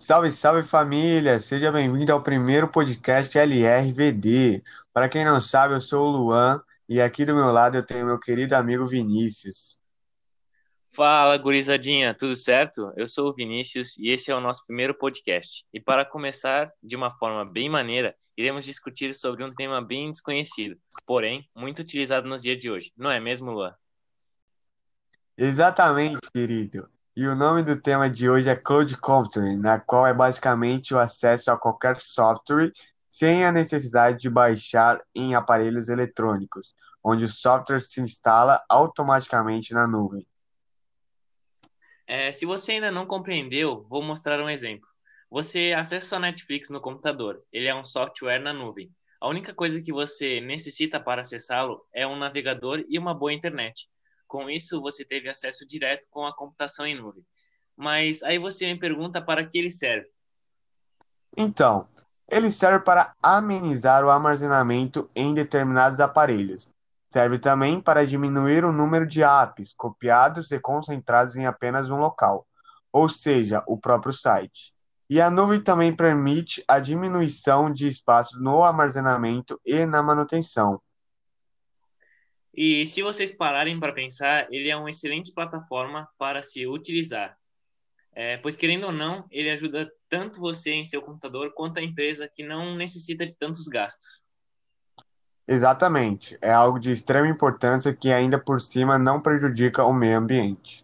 Salve, salve família! Seja bem-vindo ao primeiro podcast LRVD. Para quem não sabe, eu sou o Luan e aqui do meu lado eu tenho meu querido amigo Vinícius. Fala, gurizadinha, tudo certo? Eu sou o Vinícius e esse é o nosso primeiro podcast. E para começar de uma forma bem maneira, iremos discutir sobre um tema bem desconhecido, porém muito utilizado nos dias de hoje. Não é mesmo, Luan? Exatamente, querido. E o nome do tema de hoje é Cloud Computing, na qual é basicamente o acesso a qualquer software sem a necessidade de baixar em aparelhos eletrônicos, onde o software se instala automaticamente na nuvem. É, se você ainda não compreendeu, vou mostrar um exemplo. Você acessa a Netflix no computador. Ele é um software na nuvem. A única coisa que você necessita para acessá-lo é um navegador e uma boa internet. Com isso, você teve acesso direto com a computação em nuvem. Mas aí você me pergunta para que ele serve. Então, ele serve para amenizar o armazenamento em determinados aparelhos. Serve também para diminuir o número de apps copiados e concentrados em apenas um local, ou seja, o próprio site. E a nuvem também permite a diminuição de espaço no armazenamento e na manutenção, e se vocês pararem para pensar, ele é uma excelente plataforma para se utilizar. É, pois, querendo ou não, ele ajuda tanto você em seu computador quanto a empresa que não necessita de tantos gastos. Exatamente. É algo de extrema importância que ainda por cima não prejudica o meio ambiente.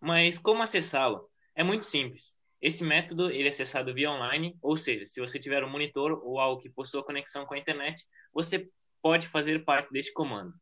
Mas como acessá-lo? É muito simples. Esse método ele é acessado via online, ou seja, se você tiver um monitor ou algo que possua conexão com a internet, você pode fazer parte deste comando.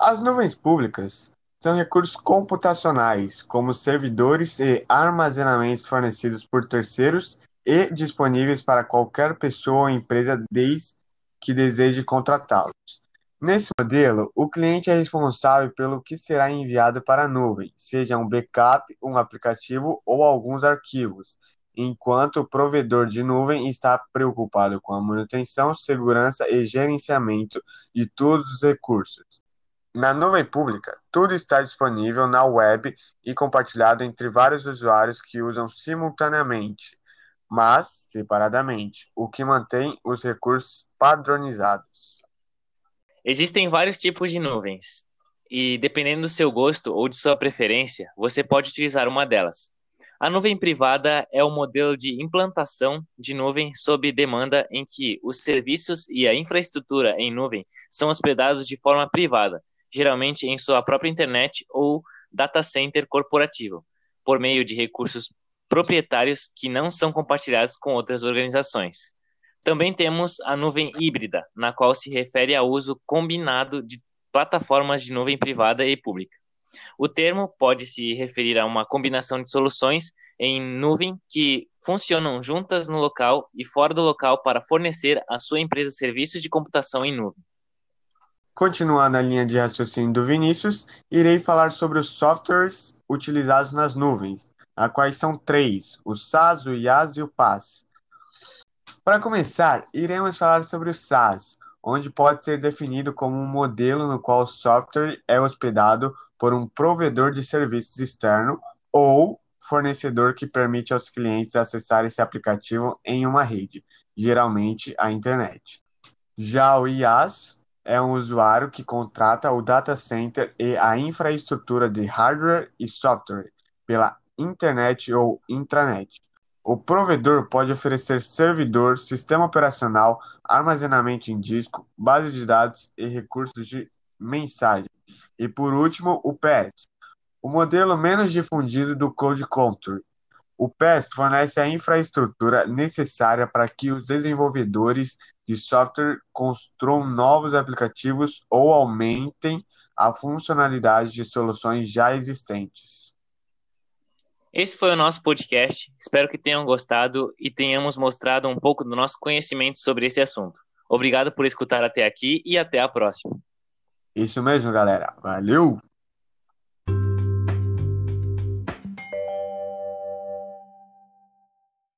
As nuvens públicas são recursos computacionais, como servidores e armazenamentos fornecidos por terceiros e disponíveis para qualquer pessoa ou empresa desde que deseje contratá-los. Nesse modelo, o cliente é responsável pelo que será enviado para a nuvem, seja um backup, um aplicativo ou alguns arquivos, enquanto o provedor de nuvem está preocupado com a manutenção, segurança e gerenciamento de todos os recursos. Na nuvem pública, tudo está disponível na web e compartilhado entre vários usuários que usam simultaneamente, mas separadamente, o que mantém os recursos padronizados. Existem vários tipos de nuvens, e dependendo do seu gosto ou de sua preferência, você pode utilizar uma delas. A nuvem privada é o modelo de implantação de nuvem sob demanda em que os serviços e a infraestrutura em nuvem são hospedados de forma privada, geralmente em sua própria internet ou data center corporativo, por meio de recursos proprietários que não são compartilhados com outras organizações. Também temos a nuvem híbrida, na qual se refere ao uso combinado de plataformas de nuvem privada e pública. O termo pode se referir a uma combinação de soluções em nuvem que funcionam juntas no local e fora do local para fornecer à sua empresa serviços de computação em nuvem. Continuando a linha de raciocínio do Vinícius, irei falar sobre os softwares utilizados nas nuvens, a quais são três: o SaaS, o IaaS e o PaaS. Para começar, iremos falar sobre o SaaS, onde pode ser definido como um modelo no qual o software é hospedado por um provedor de serviços externo ou fornecedor que permite aos clientes acessar esse aplicativo em uma rede, geralmente a internet. Já o IaaS é um usuário que contrata o data center e a infraestrutura de hardware e software pela internet ou intranet. O provedor pode oferecer servidor, sistema operacional, armazenamento em disco, base de dados e recursos de mensagem. E por último, o PaaS, o modelo menos difundido do Cloud Computing. O PaaS fornece a infraestrutura necessária para que os desenvolvedores de software construam novos aplicativos ou aumentem a funcionalidade de soluções já existentes. Esse foi o nosso podcast. Espero que tenham gostado e tenhamos mostrado um pouco do nosso conhecimento sobre esse assunto. Obrigado por escutar até aqui e até a próxima. Isso mesmo, galera. Valeu!